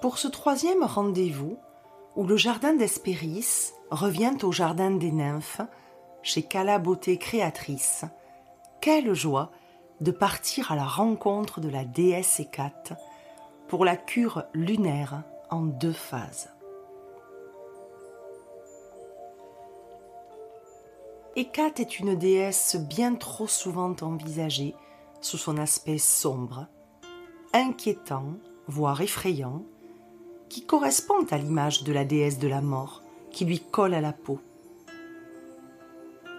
Pour ce troisième rendez-vous, où le jardin d'Hespéris revient au jardin des nymphes, chez Cala Beauté Créatrice, quelle joie de partir à la rencontre de la déesse Hécate pour la cure lunaire en deux phases. Hécate est une déesse bien trop souvent envisagée sous son aspect sombre, inquiétant, voire effrayant, qui correspond à l'image de la déesse de la mort qui lui colle à la peau.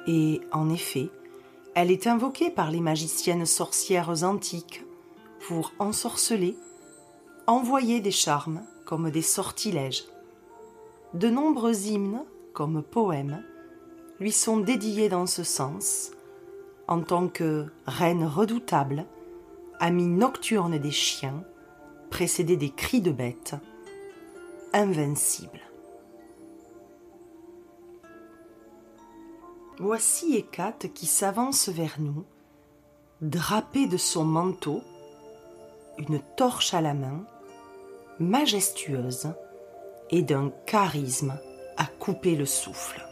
Et en effet, elle est invoquée par les magiciennes sorcières antiques pour ensorceler, envoyer des charmes comme des sortilèges. De nombreux hymnes, comme poèmes, lui sont dédiés dans ce sens, en tant que reine redoutable, amie nocturne des chiens, précédée des cris de bêtes, invincible. Voici Hécate qui s'avance vers nous, drapée de son manteau, une torche à la main, majestueuse et d'un charisme à couper le souffle.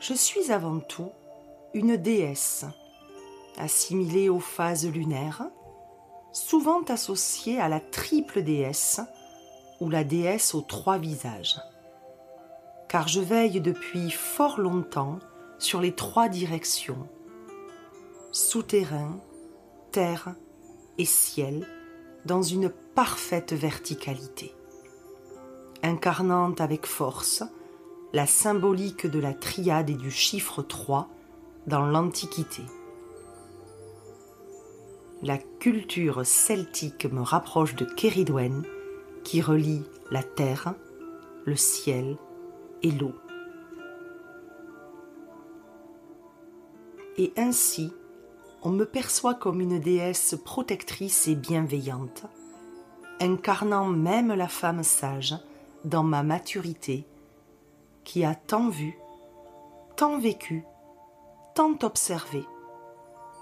Je suis avant tout une déesse, assimilée aux phases lunaires, souvent associée à la triple déesse ou la déesse aux trois visages. Car je veille depuis fort longtemps sur les trois directions, souterrain, terre et ciel, dans une parfaite verticalité, incarnant avec force la symbolique de la triade et du chiffre 3 dans l'Antiquité. La culture celtique me rapproche de Kéridwen qui relie la terre, le ciel et l'eau. Et ainsi, on me perçoit comme une déesse protectrice et bienveillante, incarnant même la femme sage dans ma maturité, qui a tant vu, tant vécu, tant observé,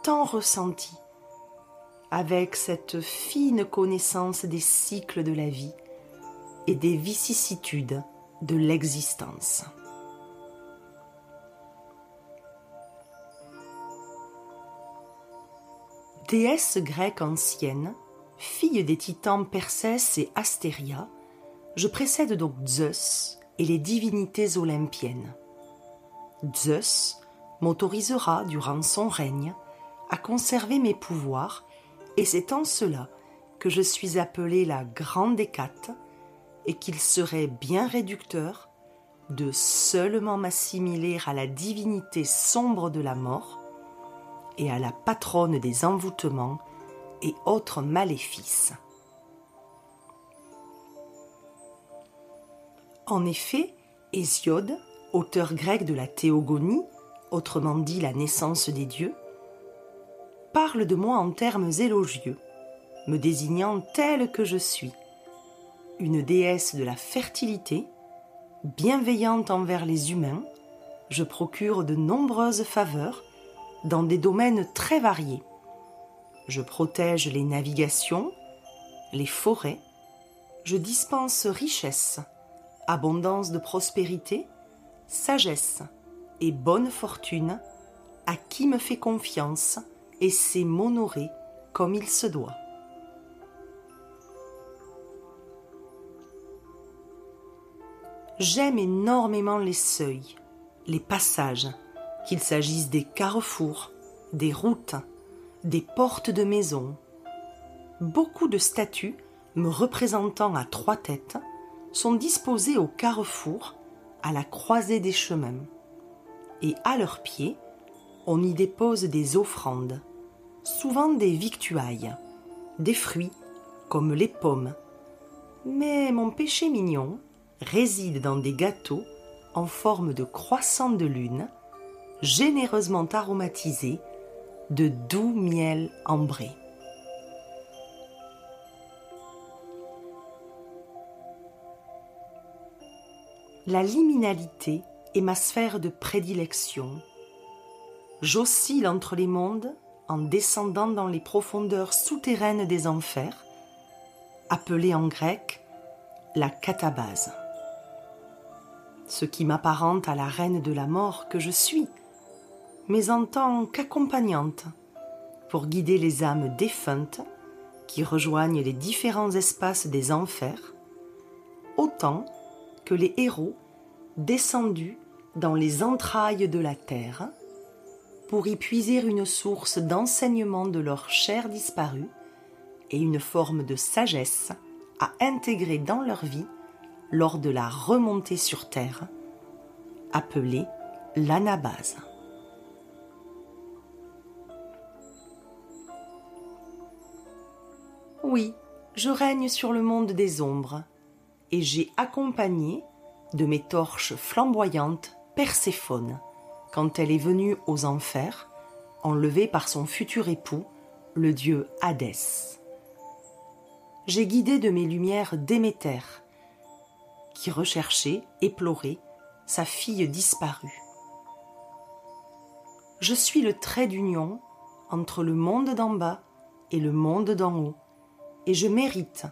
tant ressenti, avec cette fine connaissance des cycles de la vie et des vicissitudes de l'existence. Déesse grecque ancienne, fille des titans Persès et Astéria, je précède donc Zeus et les divinités olympiennes. Zeus m'autorisera durant son règne à conserver mes pouvoirs et c'est en cela que je suis appelée la grande Hécate, et qu'il serait bien réducteur de seulement m'assimiler à la divinité sombre de la mort et à la patronne des envoûtements et autres maléfices. En effet, Hésiode, auteur grec de la théogonie, autrement dit la naissance des dieux, parle de moi en termes élogieux, me désignant telle que je suis, une déesse de la fertilité, bienveillante envers les humains, je procure de nombreuses faveurs dans des domaines très variés. Je protège les navigations, les forêts, je dispense richesse, abondance de prospérité, sagesse et bonne fortune à qui me fait confiance et sait m'honorer comme il se doit. J'aime énormément les seuils, les passages, qu'il s'agisse des carrefours, des routes, des portes de maison. Beaucoup de statues me représentant à trois têtes sont disposées au carrefour, à la croisée des chemins, et à leurs pieds, on y dépose des offrandes, souvent des victuailles, des fruits comme les pommes. Mais mon péché mignon réside dans des gâteaux en forme de croissants de lune, généreusement aromatisés de doux miel ambré. La liminalité est ma sphère de prédilection J'oscille entre les mondes en descendant dans les profondeurs souterraines des enfers, appelée en grec la catabase. Ce qui m'apparente à la reine de la mort que je suis, mais en tant qu'accompagnante, pour guider les âmes défuntes qui rejoignent les différents espaces des enfers, autant que les héros descendus dans les entrailles de la terre pour y puiser une source d'enseignement de leur chair disparue et une forme de sagesse à intégrer dans leur vie lors de la remontée sur terre, appelée l'anabase. Oui, je règne sur le monde des ombres, et j'ai accompagné de mes torches flamboyantes Perséphone, quand elle est venue aux enfers, enlevée par son futur époux, le dieu Hadès. J'ai guidé de mes lumières Déméter, qui recherchait, éplorée, sa fille disparue. Je suis le trait d'union entre le monde d'en bas et le monde d'en haut, et je mérite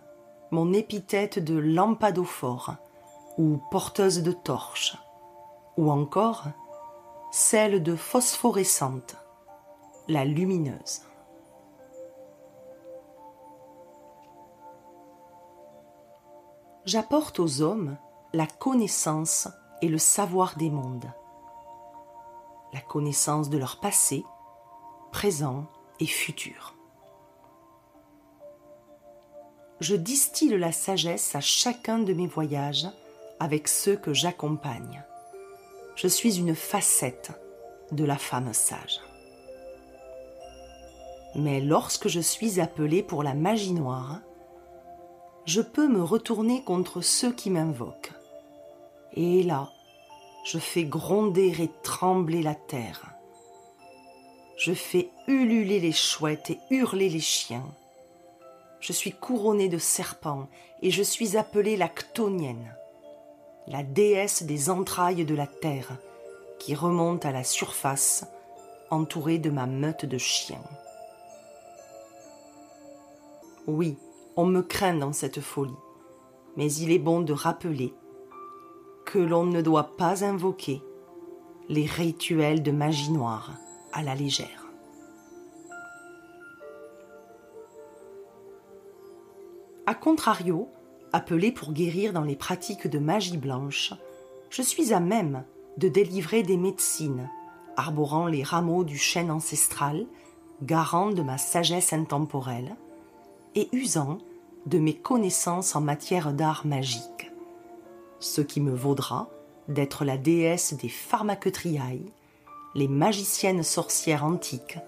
mon épithète de lampadophore ou porteuse de torches, ou encore celle de phosphorescente, la lumineuse. J'apporte aux hommes la connaissance et le savoir des mondes, la connaissance de leur passé, présent et futur. Je distille la sagesse à chacun de mes voyages avec ceux que j'accompagne. Je suis une facette de la femme sage. Mais lorsque je suis appelée pour la magie noire, je peux me retourner contre ceux qui m'invoquent. Et là, je fais gronder et trembler la terre. Je fais ululer les chouettes et hurler les chiens. Je suis couronnée de serpents et je suis appelée la Ctonienne la déesse des entrailles de la terre, qui remonte à la surface, entourée de ma meute de chiens. Oui, on me craint dans cette folie, mais il est bon de rappeler que l'on ne doit pas invoquer les rituels de magie noire à la légère. A contrario, appelé pour guérir dans les pratiques de magie blanche, je suis à même de délivrer des médecines, arborant les rameaux du chêne ancestral, garant de ma sagesse intemporelle, et usant de mes connaissances en matière d'art magique, ce qui me vaudra d'être la déesse des pharmaquetriailles, les magiciennes sorcières antiques,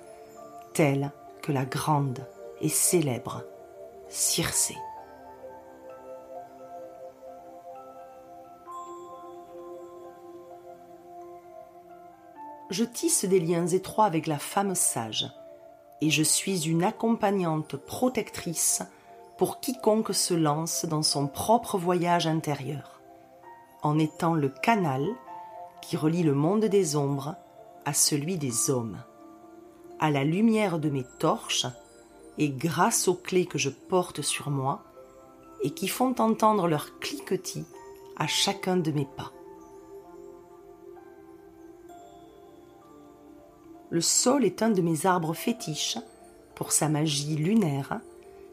telles que la grande et célèbre Circé. Je tisse des liens étroits avec la femme sage, et je suis une accompagnante protectrice pour quiconque se lance dans son propre voyage intérieur, en étant le canal qui relie le monde des ombres à celui des hommes. À la lumière de mes torches, et grâce aux clés que je porte sur moi, et qui font entendre leur cliquetis à chacun de mes pas. Le sol est un de mes arbres fétiches pour sa magie lunaire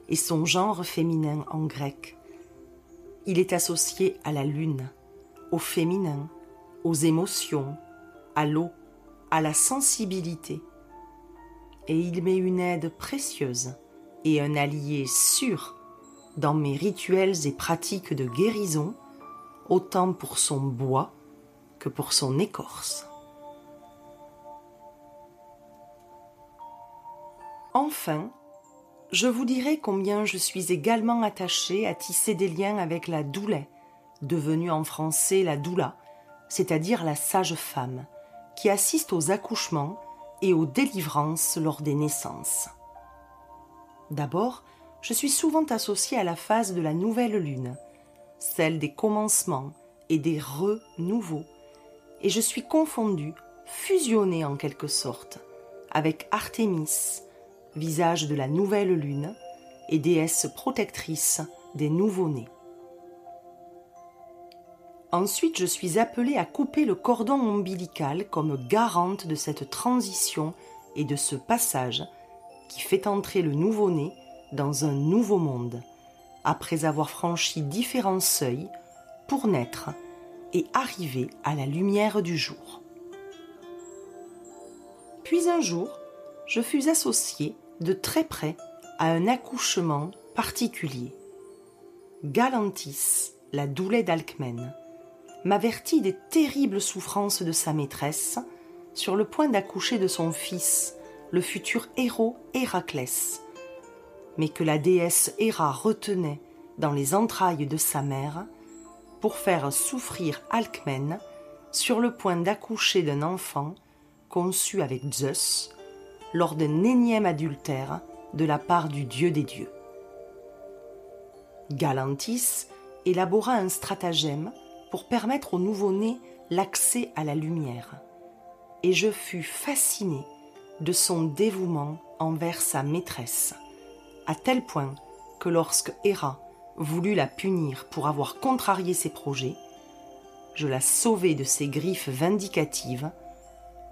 et son genre féminin en grec. Il est associé à la lune, au féminin, aux émotions, à l'eau, à la sensibilité. Et il m'est une aide précieuse et un allié sûr dans mes rituels et pratiques de guérison, autant pour son bois que pour son écorce. Enfin, je vous dirai combien je suis également attachée à tisser des liens avec la doulet, devenue en français la doula, c'est-à-dire la sage-femme, qui assiste aux accouchements et aux délivrances lors des naissances. D'abord, je suis souvent associée à la phase de la nouvelle lune, celle des commencements et des renouveaux, et je suis confondue, fusionnée en quelque sorte, avec Artémis, visage de la nouvelle lune et déesse protectrice des nouveau-nés. Ensuite, je suis appelée à couper le cordon ombilical comme garante de cette transition et de ce passage qui fait entrer le nouveau-né dans un nouveau monde, après avoir franchi différents seuils pour naître et arriver à la lumière du jour. Puis un jour, je fus associée de très près à un accouchement particulier. Galantis, la doulet d'Alcmène, m'avertit des terribles souffrances de sa maîtresse sur le point d'accoucher de son fils, le futur héros Héraclès, mais que la déesse Héra retenait dans les entrailles de sa mère pour faire souffrir Alcmène sur le point d'accoucher d'un enfant conçu avec Zeus lors d'un énième adultère de la part du dieu des dieux. Galantis élabora un stratagème pour permettre au nouveau-né l'accès à la lumière, et je fus fasciné de son dévouement envers sa maîtresse, à tel point que lorsque Héra voulut la punir pour avoir contrarié ses projets, je la sauvai de ses griffes vindicatives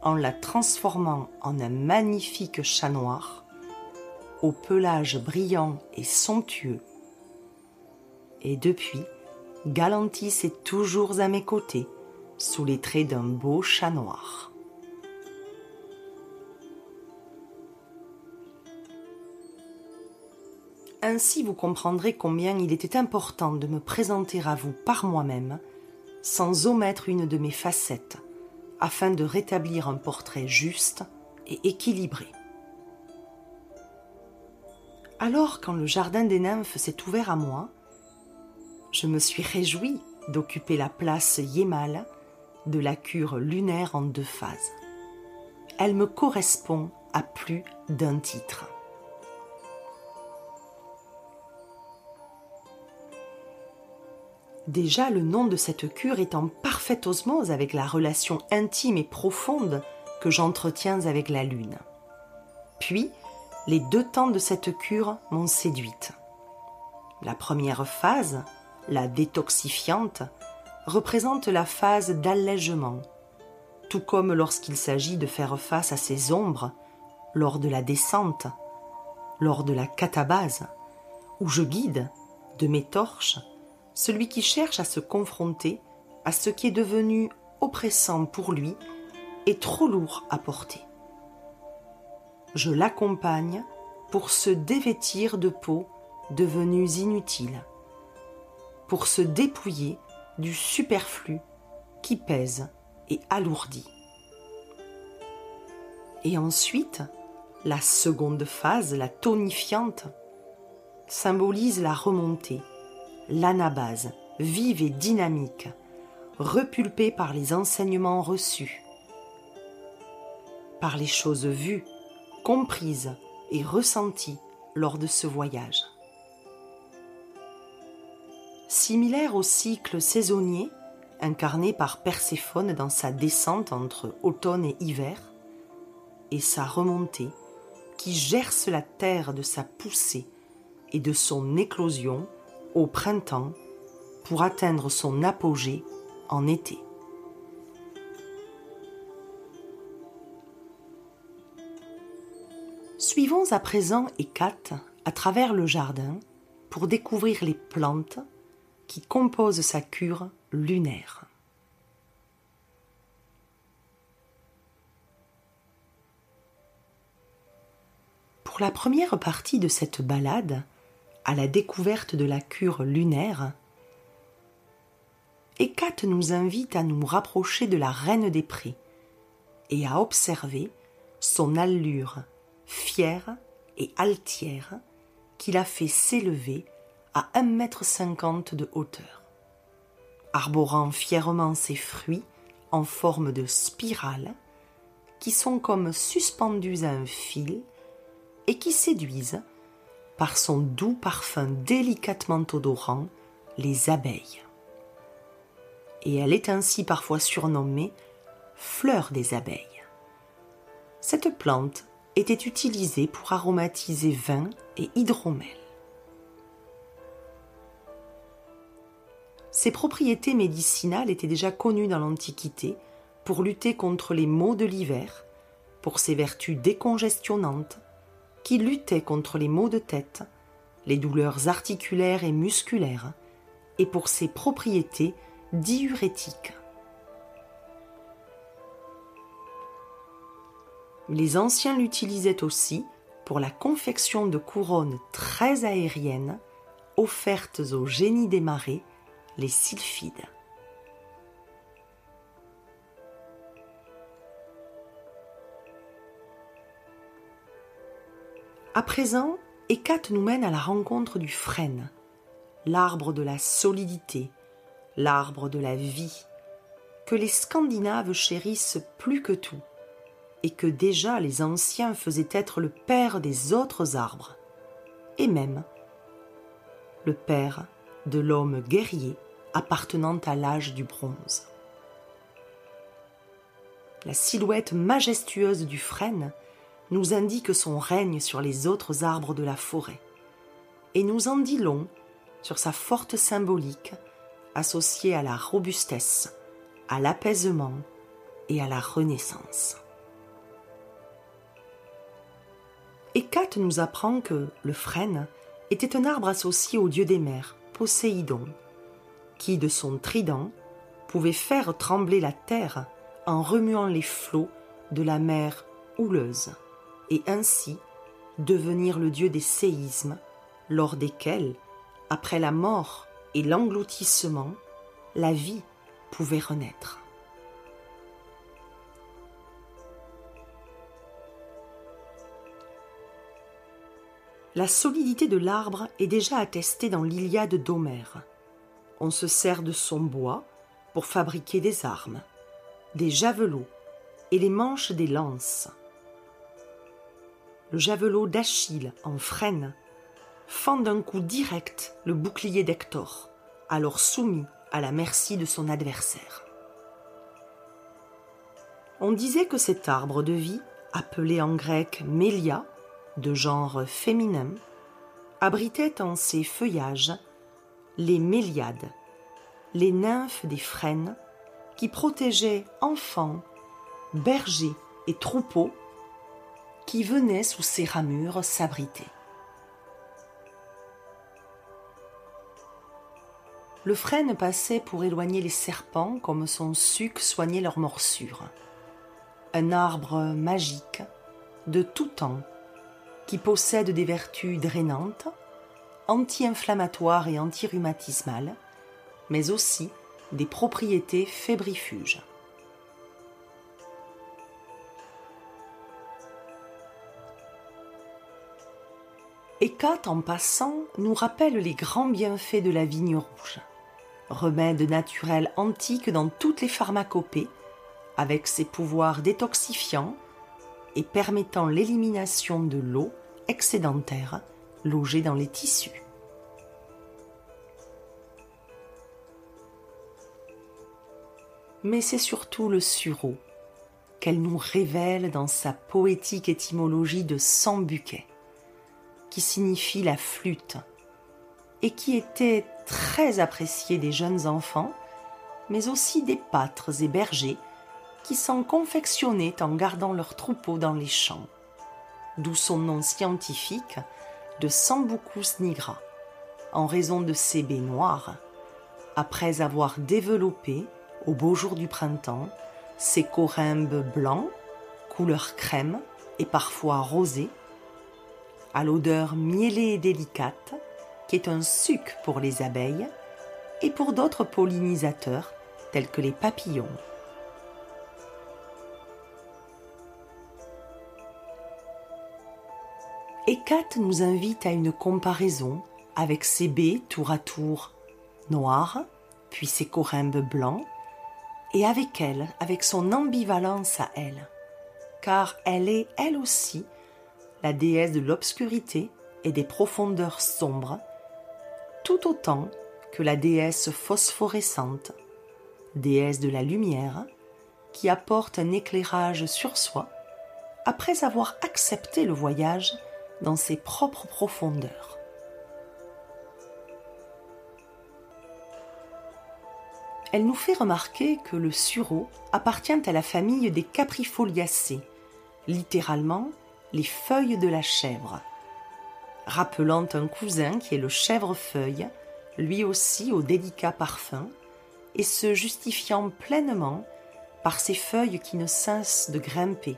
en la transformant en un magnifique chat noir, au pelage brillant et somptueux. Et depuis, Galantis est toujours à mes côtés, sous les traits d'un beau chat noir. Ainsi vous comprendrez combien il était important de me présenter à vous par moi-même, sans omettre une de mes facettes, afin de rétablir un portrait juste et équilibré. Alors, quand le jardin des nymphes s'est ouvert à moi, je me suis réjouie d'occuper la place Yémal de la cure lunaire en deux phases. Elle me correspond à plus d'un titre. Déjà, le nom de cette cure est en parfaite osmose avec la relation intime et profonde que j'entretiens avec la Lune. Puis, les deux temps de cette cure m'ont séduite. La première phase, la détoxifiante, représente la phase d'allègement, tout comme lorsqu'il s'agit de faire face à ses ombres lors de la descente, lors de la catabase, où je guide de mes torches celui qui cherche à se confronter à ce qui est devenu oppressant pour lui et trop lourd à porter. Je l'accompagne pour se dévêtir de peaux devenues inutiles pour se dépouiller du superflu qui pèse et alourdit. Et ensuite, la seconde phase, la tonifiante, symbolise la remontée, l'anabase, vive et dynamique, repulpée par les enseignements reçus, par les choses vues, comprises et ressenties lors de ce voyage. Similaire au cycle saisonnier incarné par Perséphone dans sa descente entre automne et hiver, et sa remontée qui gerce la terre de sa poussée et de son éclosion au printemps pour atteindre son apogée en été. Suivons à présent Hécate à travers le jardin pour découvrir les plantes qui compose sa cure lunaire. Pour la première partie de cette balade, à la découverte de la cure lunaire, Hécate nous invite à nous rapprocher de la reine des prés et à observer son allure fière et altière qui la fait s'élever à un mètre cinquante de hauteur. Arborant fièrement ses fruits en forme de spirale, qui sont comme suspendus à un fil et qui séduisent, par son doux parfum délicatement odorant, les abeilles. Et elle est ainsi parfois surnommée fleur des abeilles. Cette plante était utilisé pour aromatiser vin et hydromel. Ses propriétés médicinales étaient déjà connues dans l'Antiquité pour lutter contre les maux de l'hiver, pour ses vertus décongestionnantes, qui contre les maux de tête, les douleurs articulaires et musculaires, et pour ses propriétés diurétiques. Les anciens l'utilisaient aussi pour la confection de couronnes très aériennes offertes au génie des marais, les sylphides. À présent, Hécate nous mène à la rencontre du frêne, l'arbre de la solidité, l'arbre de la vie, que les Scandinaves chérissent plus que tout et que déjà les anciens faisaient être le père des autres arbres, et même le père de l'homme guerrier appartenant à l'âge du bronze. La silhouette majestueuse du frêne nous indique son règne sur les autres arbres de la forêt, et nous en dit long sur sa forte symbolique associée à la robustesse, à l'apaisement et à la renaissance. Hécate nous apprend que le frêne était un arbre associé au dieu des mers, Poséidon, qui, de son trident, pouvait faire trembler la terre en remuant les flots de la mer houleuse, et ainsi devenir le dieu des séismes, lors desquels, après la mort et l'engloutissement, la vie pouvait renaître. La solidité de l'arbre est déjà attestée dans l'Iliade d'Homère. On se sert de son bois pour fabriquer des armes, des javelots et les manches des lances. Le javelot d'Achille en frêne fend d'un coup direct le bouclier d'Hector, alors soumis à la merci de son adversaire. On disait que cet arbre de vie, appelé en grec Mélia, de genre féminin, abritait en ses feuillages les méliades, les nymphes des frênes qui protégeaient enfants, bergers et troupeaux qui venaient sous ses ramures s'abriter. Le frêne passait pour éloigner les serpents comme son suc soignait leurs morsures. Un arbre magique de tout temps qui possède des vertus drainantes, anti-inflammatoires et anti-rhumatismales, mais aussi des propriétés fébrifuges. Hécate, en passant, nous rappelle les grands bienfaits de la vigne rouge, remède naturel antique dans toutes les pharmacopées, avec ses pouvoirs détoxifiants et permettant l'élimination de l'eau excédentaire logée dans les tissus. Mais c'est surtout le sureau qu'elle nous révèle dans sa poétique étymologie de sambuquet, qui signifie la flûte, et qui était très apprécié des jeunes enfants, mais aussi des pâtres et bergers qui s'en confectionnaient en gardant leurs troupeaux dans les champs, d'où son nom scientifique de Sambucus nigra, en raison de ses baies noires, après avoir développé, au beau jour du printemps, ses corymbes blancs, couleur crème et parfois rosés, à l'odeur mielée et délicate, qui est un suc pour les abeilles et pour d'autres pollinisateurs tels que les papillons. Hécate nous invite à une comparaison avec ses baies tour à tour noires, puis ses corymbes blancs, et avec elle, avec son ambivalence à elle, car elle est elle aussi la déesse de l'obscurité et des profondeurs sombres, tout autant que la déesse phosphorescente, déesse de la lumière, qui apporte un éclairage sur soi après avoir accepté le voyage dans ses propres profondeurs. Elle nous fait remarquer que le sureau appartient à la famille des caprifoliacées, littéralement les feuilles de la chèvre, rappelant un cousin qui est le chèvrefeuille, lui aussi au délicat parfum, et se justifiant pleinement par ses feuilles qui ne cessent de grimper,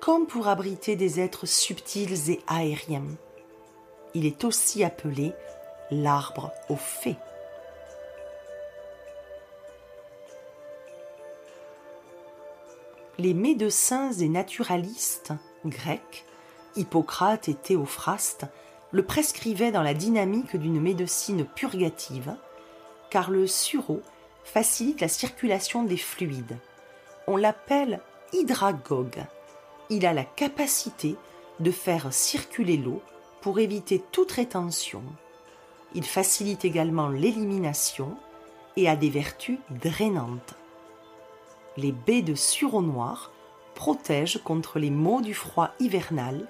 comme pour abriter des êtres subtils et aériens. Il est aussi appelé l'arbre aux fées. Les médecins et naturalistes grecs, Hippocrate et Théophraste, le prescrivaient dans la dynamique d'une médecine purgative, car le sureau facilite la circulation des fluides. On l'appelle hydragogue. Il a la capacité de faire circuler l'eau pour éviter toute rétention. Il facilite également l'élimination et a des vertus drainantes. Les baies de sureau noir protègent contre les maux du froid hivernal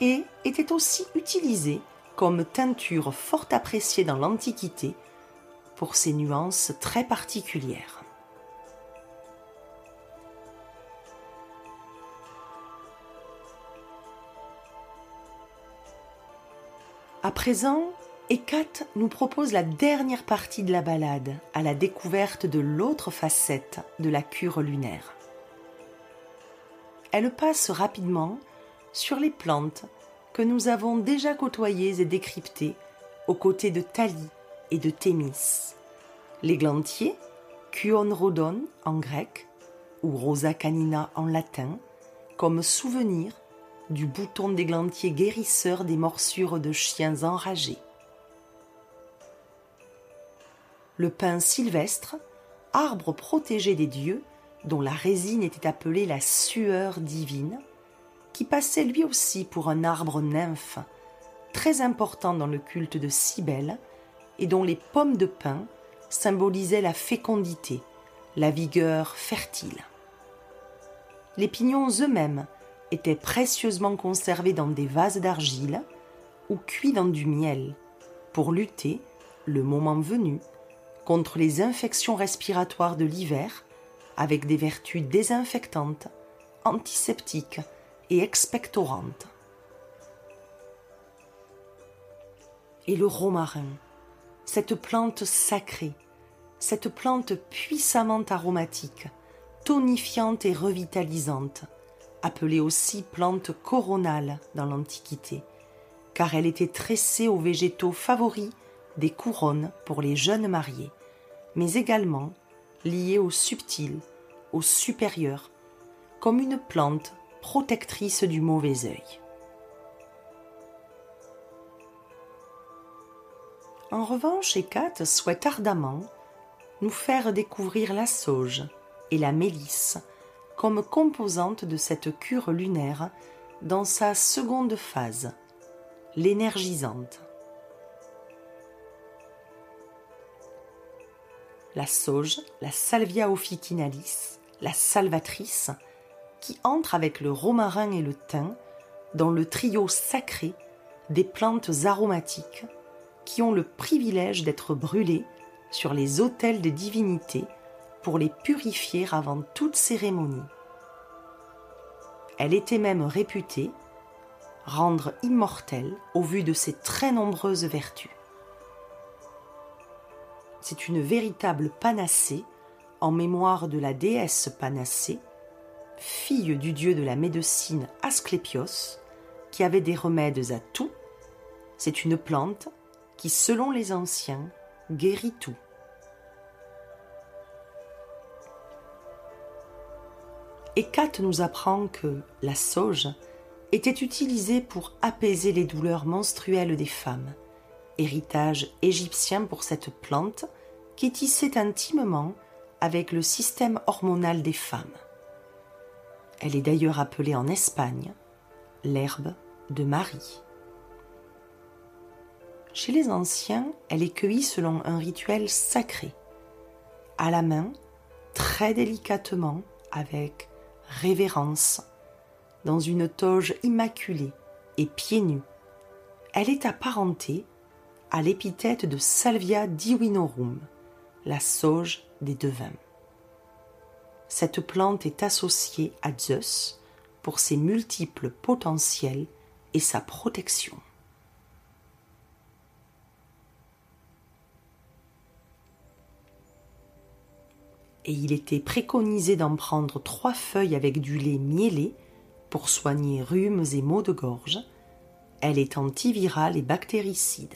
et étaient aussi utilisées comme teinture fort appréciée dans l'Antiquité pour ses nuances très particulières. À présent, Hécate nous propose la dernière partie de la balade à la découverte de l'autre facette de la cure lunaire. Elle passe rapidement sur les plantes que nous avons déjà côtoyées et décryptées aux côtés de Thalie et de Thémis. L'églantier, Kuon Rodon en grec ou Rosa canina en latin, comme souvenir du bouton d'églantier guérisseur des morsures de chiens enragés. Le pin sylvestre, arbre protégé des dieux, dont la résine était appelée la sueur divine, qui passait lui aussi pour un arbre nymphe, très important dans le culte de Cybèle, et dont les pommes de pin symbolisaient la fécondité, la vigueur fertile. Les pignons eux-mêmes étaient précieusement conservés dans des vases d'argile ou cuits dans du miel pour lutter, le moment venu, contre les infections respiratoires de l'hiver avec des vertus désinfectantes, antiseptiques et expectorantes. Et le romarin, cette plante sacrée, cette plante puissamment aromatique, tonifiante et revitalisante, appelée aussi plante coronale dans l'Antiquité, car elle était tressée aux végétaux favoris des couronnes pour les jeunes mariés, mais également liée au subtil, au supérieur, comme une plante protectrice du mauvais œil. En revanche, Hécate souhaite ardemment nous faire découvrir la sauge et la mélisse comme composantes de cette cure lunaire dans sa seconde phase, l'énergisante. La sauge, la Salvia officinalis, la salvatrice, qui entre avec le romarin et le thym dans le trio sacré des plantes aromatiques qui ont le privilège d'être brûlées sur les autels des divinités pour les purifier avant toute cérémonie. Elle était même réputée rendre immortelle au vu de ses très nombreuses vertus. C'est une véritable panacée en mémoire de la déesse Panacée, fille du dieu de la médecine Asclépios, qui avait des remèdes à tout. C'est une plante qui, selon les anciens, guérit tout. Hécate nous apprend que la sauge était utilisée pour apaiser les douleurs menstruelles des femmes, héritage égyptien pour cette plante qui tissait intimement avec le système hormonal des femmes. Elle est d'ailleurs appelée en Espagne l'herbe de Marie. Chez les anciens, elle est cueillie selon un rituel sacré, à la main, très délicatement, avec révérence, dans une toge immaculée et pieds nus. Elle est apparentée à l'épithète de Salvia divinorum, la sauge des devins. Cette plante est associée à Zeus pour ses multiples potentiels et sa protection. Et il était préconisé d'en prendre trois feuilles avec du lait mielé pour soigner rhumes et maux de gorge. Elle est antivirale et bactéricide.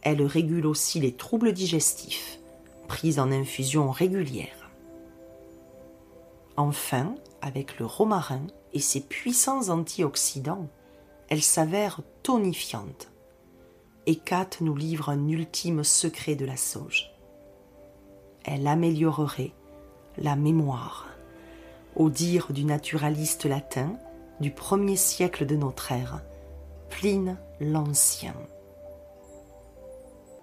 Elle régule aussi les troubles digestifs, prise en infusion régulière. Enfin, avec le romarin et ses puissants antioxydants, elle s'avère tonifiante. Et Kat nous livre un ultime secret de la sauge. Elle améliorerait la mémoire. Au dire du naturaliste latin du premier siècle de notre ère, Pline l'Ancien.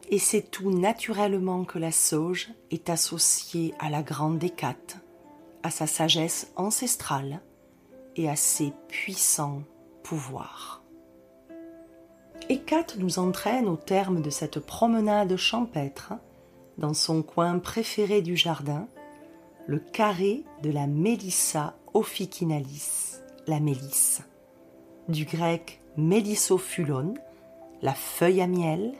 Et c'est tout naturellement que la sauge est associée à la grande Hécate, à sa sagesse ancestrale et à ses puissants pouvoirs. Hécate nous entraîne au terme de cette promenade champêtre dans son coin préféré du jardin, le carré de la Mélissa officinalis, la mélisse, du grec mélissophulon, la feuille à miel,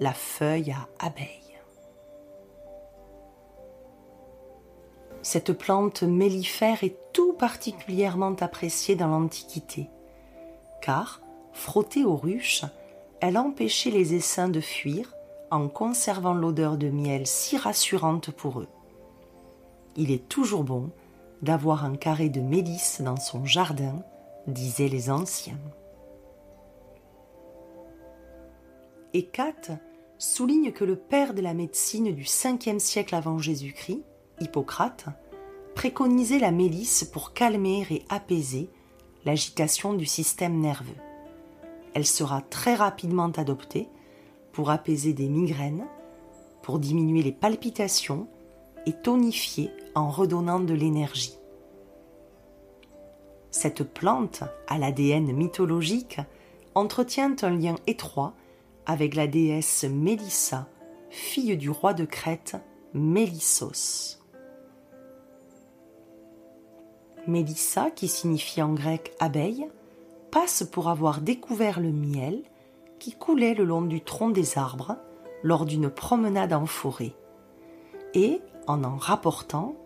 la feuille à abeille. Cette plante mellifère est tout particulièrement appréciée dans l'Antiquité, car, frottée aux ruches, elle empêchait les essaims de fuir en conservant l'odeur de miel si rassurante pour eux. Il est toujours bon d'avoir un carré de mélisse dans son jardin, disaient les anciens. Hécate souligne que le père de la médecine du 5e siècle avant Jésus-Christ, Hippocrate, préconisait la mélisse pour calmer et apaiser l'agitation du système nerveux. Elle sera très rapidement adoptée pour apaiser des migraines, pour diminuer les palpitations et tonifier en redonnant de l'énergie. Cette plante, à l'ADN mythologique, entretient un lien étroit avec la déesse Mélissa, fille du roi de Crète, Mélissos. Mélissa, qui signifie en grec abeille, passe pour avoir découvert le miel qui coulait le long du tronc des arbres lors d'une promenade en forêt. Et, en en rapportant,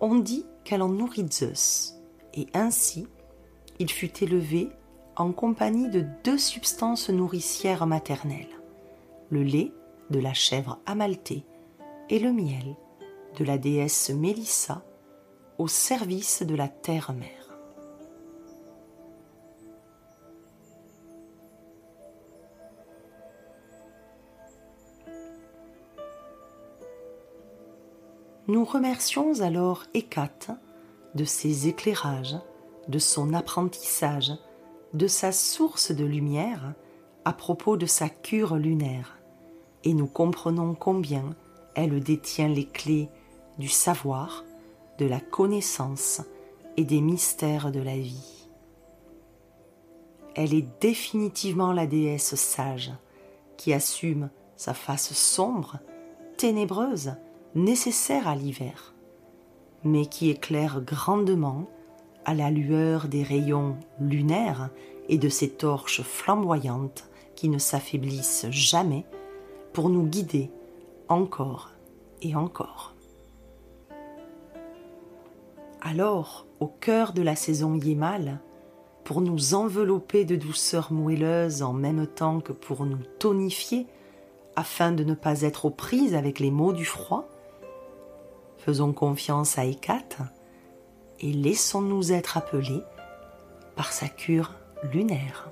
on dit qu'elle en nourrit Zeus, et ainsi il fut élevé en compagnie de deux substances nourricières maternelles, le lait de la chèvre amaltée et le miel de la déesse Mélissa au service de la terre-mère. Nous remercions alors Hécate de ses éclairages, de son apprentissage, de sa source de lumière à propos de sa cure lunaire, et nous comprenons combien elle détient les clés du savoir, de la connaissance et des mystères de la vie. Elle est définitivement la déesse sage qui assume sa face sombre, ténébreuse, nécessaire à l'hiver, mais qui éclaire grandement à la lueur des rayons lunaires et de ces torches flamboyantes qui ne s'affaiblissent jamais pour nous guider encore et encore. Alors, au cœur de la saison yémale, pour nous envelopper de douceur moelleuse en même temps que pour nous tonifier, afin de ne pas être aux prises avec les maux du froid, Faisons confiance à Hécate et laissons-nous être appelés par sa cure lunaire.